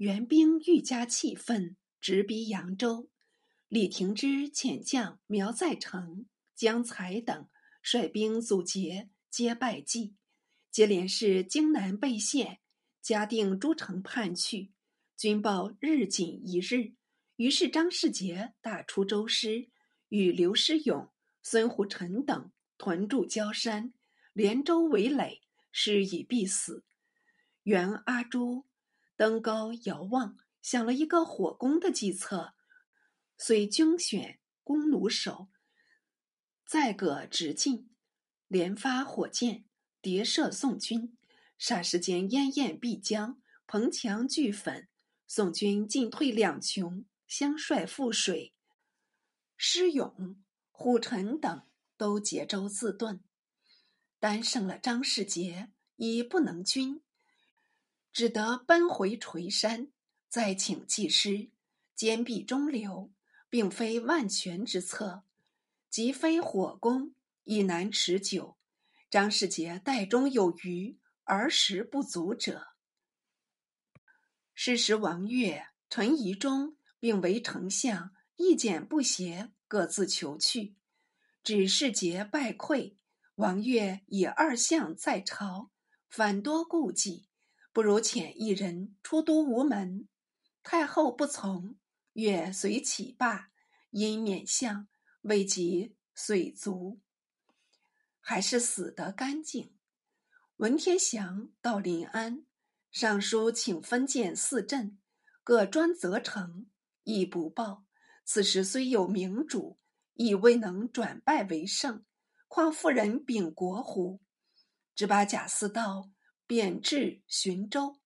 援兵愈加气愤，直逼扬州。李廷之遣将苗再成、江才等率兵阻截，皆败绩。接连是荆南被陷，嘉定诸城叛去，军报日紧一日。于是张世杰打出周师，与刘师勇、孙虎臣等屯驻焦山，连州围垒，是以必死。原阿朱登高遥望，想了一个火攻的计策，遂精选弓弩手，载个直进，连发火箭，叠射宋军，霎时间烟焰必将，彭墙俱焚，宋军进退两穷，相帅覆水。施勇、虎臣等都结舟自遁，单剩了张世杰，已不能军。只得奔回垂山，再请祭师，坚壁中流，并非万全之策，即非火攻，亦难持久。张世杰袋中有余，而食不足者。是时王悦、陈宜中并为丞相，意见不协，各自求去。指世杰败溃，王月以二相在朝，反多顾忌。不如遣一人出都无门。太后不从，越随起罢，因免相，未及遂卒，还是死得干净。文天祥到临安，上书请分建四镇，各专责成，亦不报。此时虽有明主，亦未能转败为胜，况妇人秉国乎？只把贾似道。贬至浔州。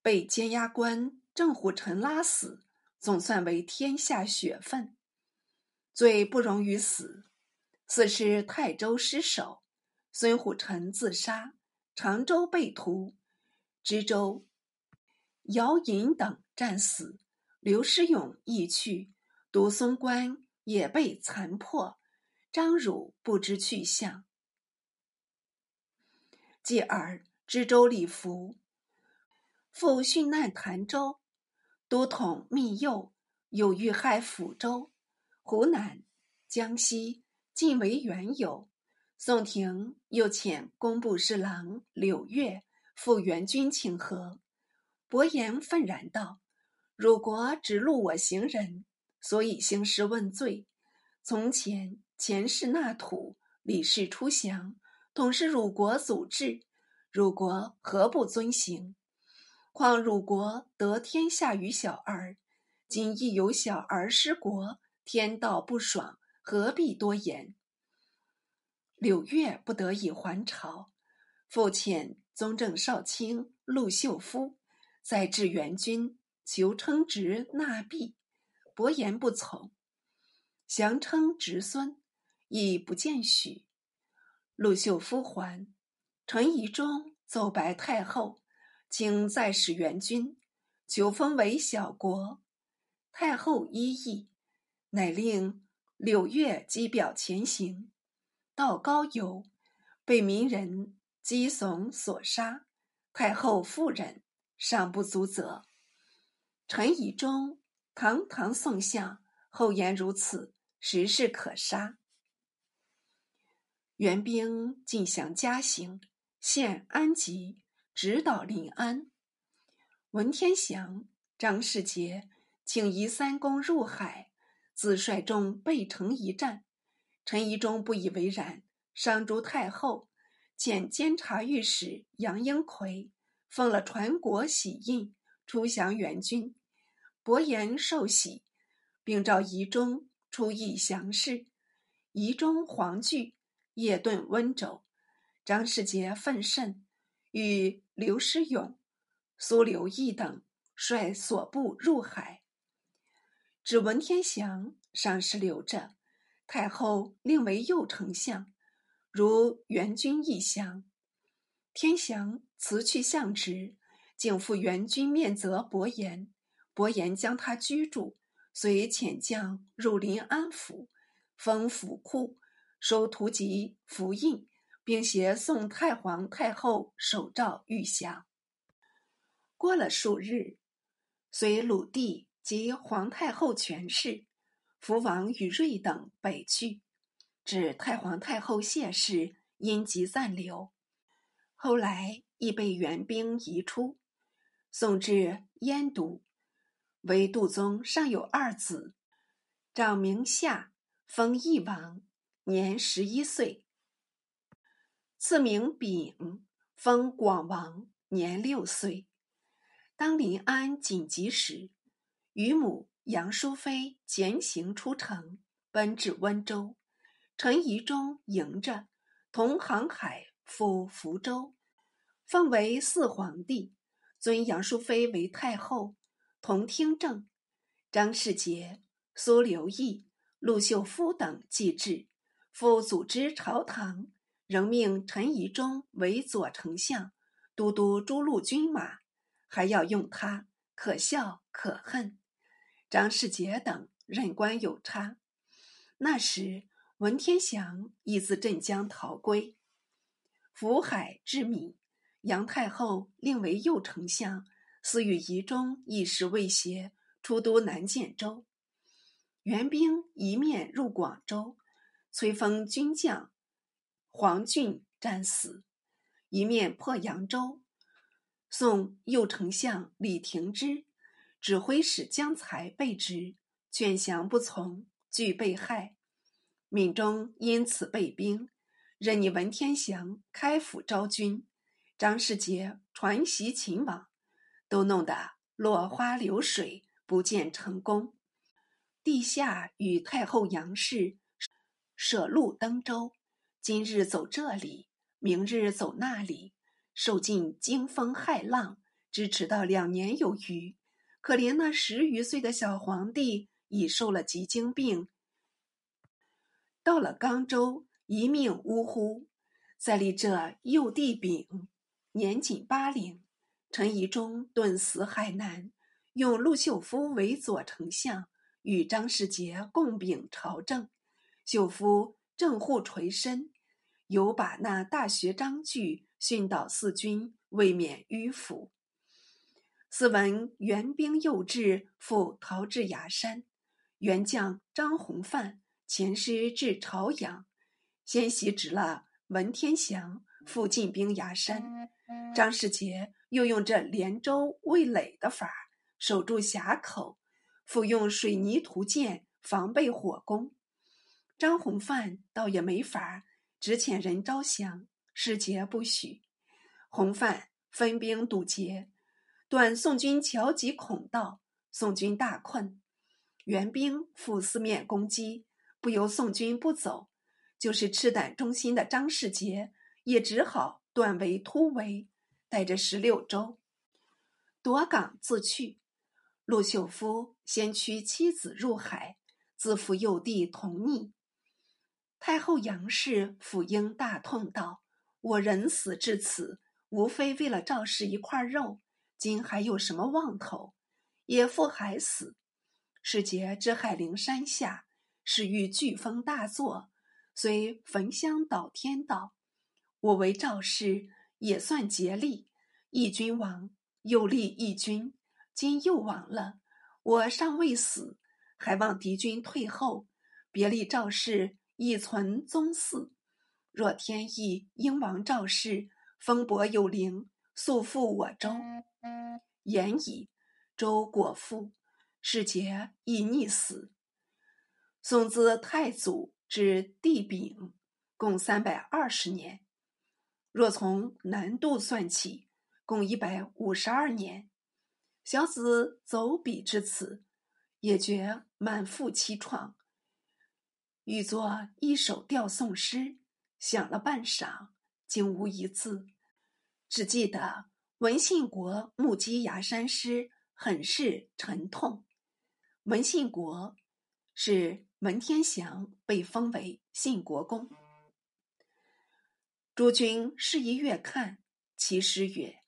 被监押官郑虎臣拉死，总算为天下雪愤。罪不容于死，此是泰州失守，孙虎臣自杀，常州被屠，知州姚寅等战死，刘师勇亦去，独松关也被残破，张汝不知去向。继而知州李福，赴殉难潭州，都统密佑，又遇害抚州、湖南、江西，尽为元友。宋廷又遣工部侍郎柳月赴元军请和，伯颜愤然道：“汝国只路我行人，所以兴师问罪。从前前世纳土，李氏出降。”统是汝国祖制，汝国何不遵行？况汝国得天下于小儿，今亦有小儿失国，天道不爽，何必多言？柳月不得已还朝，复遣宗正少卿陆秀夫，在至元军求称职纳币，伯言不从，降称侄孙，亦不见许。陆秀夫还，陈宜中奏白太后，请再使援军，九封为小国。太后依意，乃令柳月姬表前行，到高邮，被名人姬怂所杀。太后复忍，尚不足责。陈宜中堂堂宋相，厚颜如此，实是可杀。援兵进降嘉行，现安吉，直捣临安。文天祥、张世杰请移三公入海，自率众背城一战。陈宜中不以为然，商朱太后遣监察御史杨英奎奉了传国玺印，出降元军。伯颜受喜，并召宜中出议降事。宜中惶惧。夜遁温州张世杰愤甚与刘师勇苏刘义等率所部入海。只闻天祥尚是留着太后令为右丞相如元君一降天祥辞去相职竟赴元军面责伯颜伯颜将他拘住随遣将入临安府封府库收图籍符印，并携送太皇太后手诏御降。过了数日，随鲁帝及皇太后权势，福王与瑞等北去，至太皇太后谢氏因疾暂留，后来亦被援兵移出，送至燕都。为杜宗尚有二子，长名夏，封义王，年十一岁；赐名丙，封广王，年六岁。当临安紧急时，与母杨淑妃简行出城，奔至温州，陈宜中迎着，同航海赴福州，奉为四皇帝，尊杨淑妃为太后。同听政，张世杰、苏留义、陆秀夫等继至，复组织朝堂，仍命陈宜中为左丞相，都督诸路军马，还要用他，可笑可恨。张世杰等任官有差。那时文天祥已自镇江逃归，福海至闽，杨太后令为右丞相。私与宜中一时未协，出都南建州，援兵一面入广州，崔封军将黄俊战死；一面破扬州，送右丞相李廷芝、指挥使江才被执，劝降不从，俱被害。闽中因此被兵，任你文天祥开府招军，张世杰传檄秦王。都弄得落花流水，不见成功。陛下与太后杨氏舍路登州，今日走这里，明日走那里，受尽惊风骇浪，支持到两年有余。可怜那十余岁的小皇帝已受了急惊病，到了冈州，一命呜呼。再立这幼帝丙，年仅八龄。陈宜中顿死海南，用陆秀夫为左丞相，与张世杰共秉朝政。秀夫正护垂身，有把那大学章句训导四军，未免迂腐。斯文援兵又至，复逃至崖山。援将张弘范遣师至朝阳，先袭职了文天祥，复进兵崖山。张世杰。又用这连州未垒的法守住峡口，复用水泥涂建防备火攻。张弘范倒也没法，只遣人招降，世杰不许。弘范分兵堵截，断宋军桥及孔道，宋军大困。援兵赴四面攻击，不由宋军不走，就是赤胆忠心的张世杰，也只好断为突围。带着十六州夺港自去，陆秀夫先驱妻子入海，自负幼弟同溺。太后杨氏抚膺大痛道：“我人死至此，无非为了赵氏一块肉，今还有什么望头？也父还死。世杰之海陵山下，是遇飓风大作，虽焚香祷天道，我为赵氏。”也算竭力，义君亡，又立义君，今又亡了。我尚未死，还望敌军退后，别立赵氏，以存宗嗣。若天意，英王赵氏封伯有灵，速复我州。言矣，周果复，世杰亦逆死。宋自太祖至帝丙，共三百二十年。若从南渡算起，共一百五十二年。小子走笔至此，也觉满腹凄怆。欲作一首吊宋诗，想了半晌，竟无一字。只记得文信国目击崖山诗，很是沉痛。文信国是文天祥被封为信国公。诸君是一阅看，其诗曰：“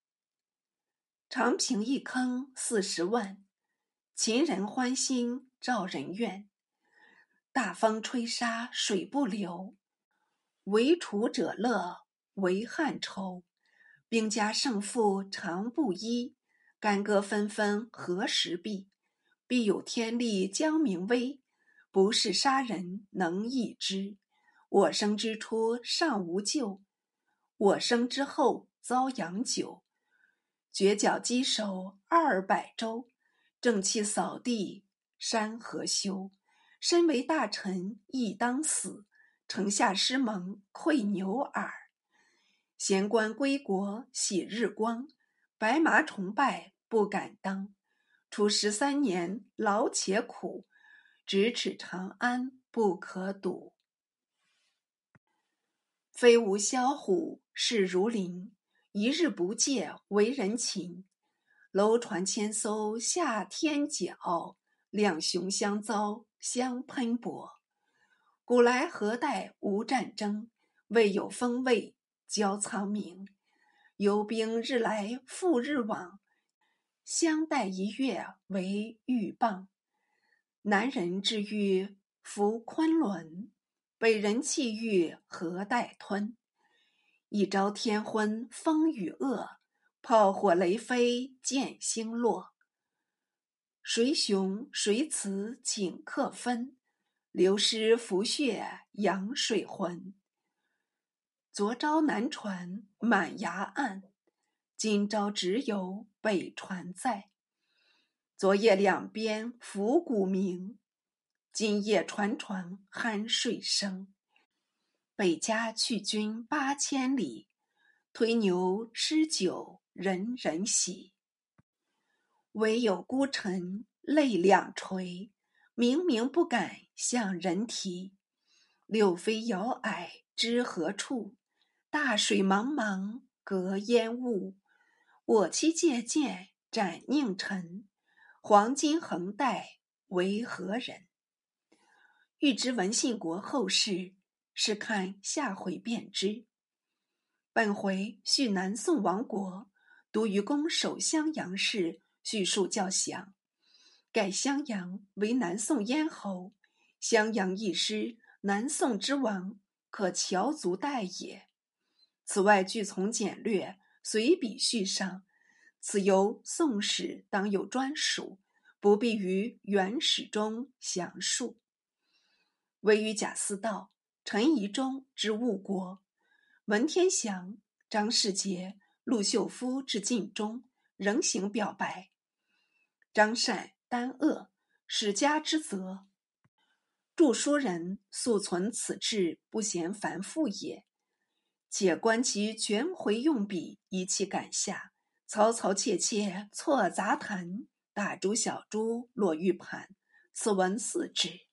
长平一坑四十万，秦人欢心赵人怨。大风吹沙水不流，为楚者乐为汉愁。兵家胜负常不一，干戈纷纷何时毕？必有天力将明威。不是杀人能易之。我生之初尚无救，我生之后遭殃久。绝角击首二百州，正气扫地山河休。身为大臣亦当死，城下失盟愧牛耳。闲官归国喜日光，白马崇拜不敢当。处十三年劳且苦，咫尺长安不可睹。飞无萧虎，势如林。一日不借为人擒。楼船千艘下天角，两雄相遭相喷薄。古来何待无战争？未有风味交苍冥。游兵日来复日往，相待一月为鹬蚌。南人之欲服昆仑，北人气欲何待吞？一朝天昏风雨恶，炮火雷飞剑星落。谁雄谁雌顷刻分，流失浮血扬水浑。昨朝南船满崖岸，今朝只有北船在。昨夜两边浮鼓鸣，今夜船船酣睡声。北家去君八千里，推牛吃酒人人喜。唯有孤臣泪两垂，明明不敢向人提。柳飞摇霭知何处？大水茫茫隔烟雾。我妻借剑斩佞臣，黄金横带为何人？欲知文信国后事。试看下回便知。本回叙南宋亡国，独于攻守襄阳事叙述较详。盖襄阳为南宋咽喉，襄阳一失，南宋之亡可翘足待也。此外据从简略，随笔叙上。此由《宋史》当有专属，不必于原史中详述。唯于贾似道。陈宜中之误国，文天祥、张世杰、陆秀夫之尽忠，仍行表白。张善、丹鄂，史家之责。著书人素存此志，不嫌繁复也。且观其卷回用笔，一气赶下，嘈嘈切切，错杂谈，大珠小珠落玉盘。此文四指。